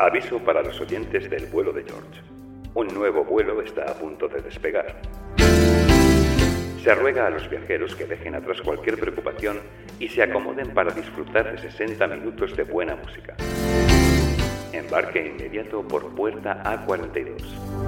Aviso para los oyentes del vuelo de George. Un nuevo vuelo está a punto de despegar. Se ruega a los viajeros que dejen atrás cualquier preocupación y se acomoden para disfrutar de 60 minutos de buena música. Embarque inmediato por puerta A42.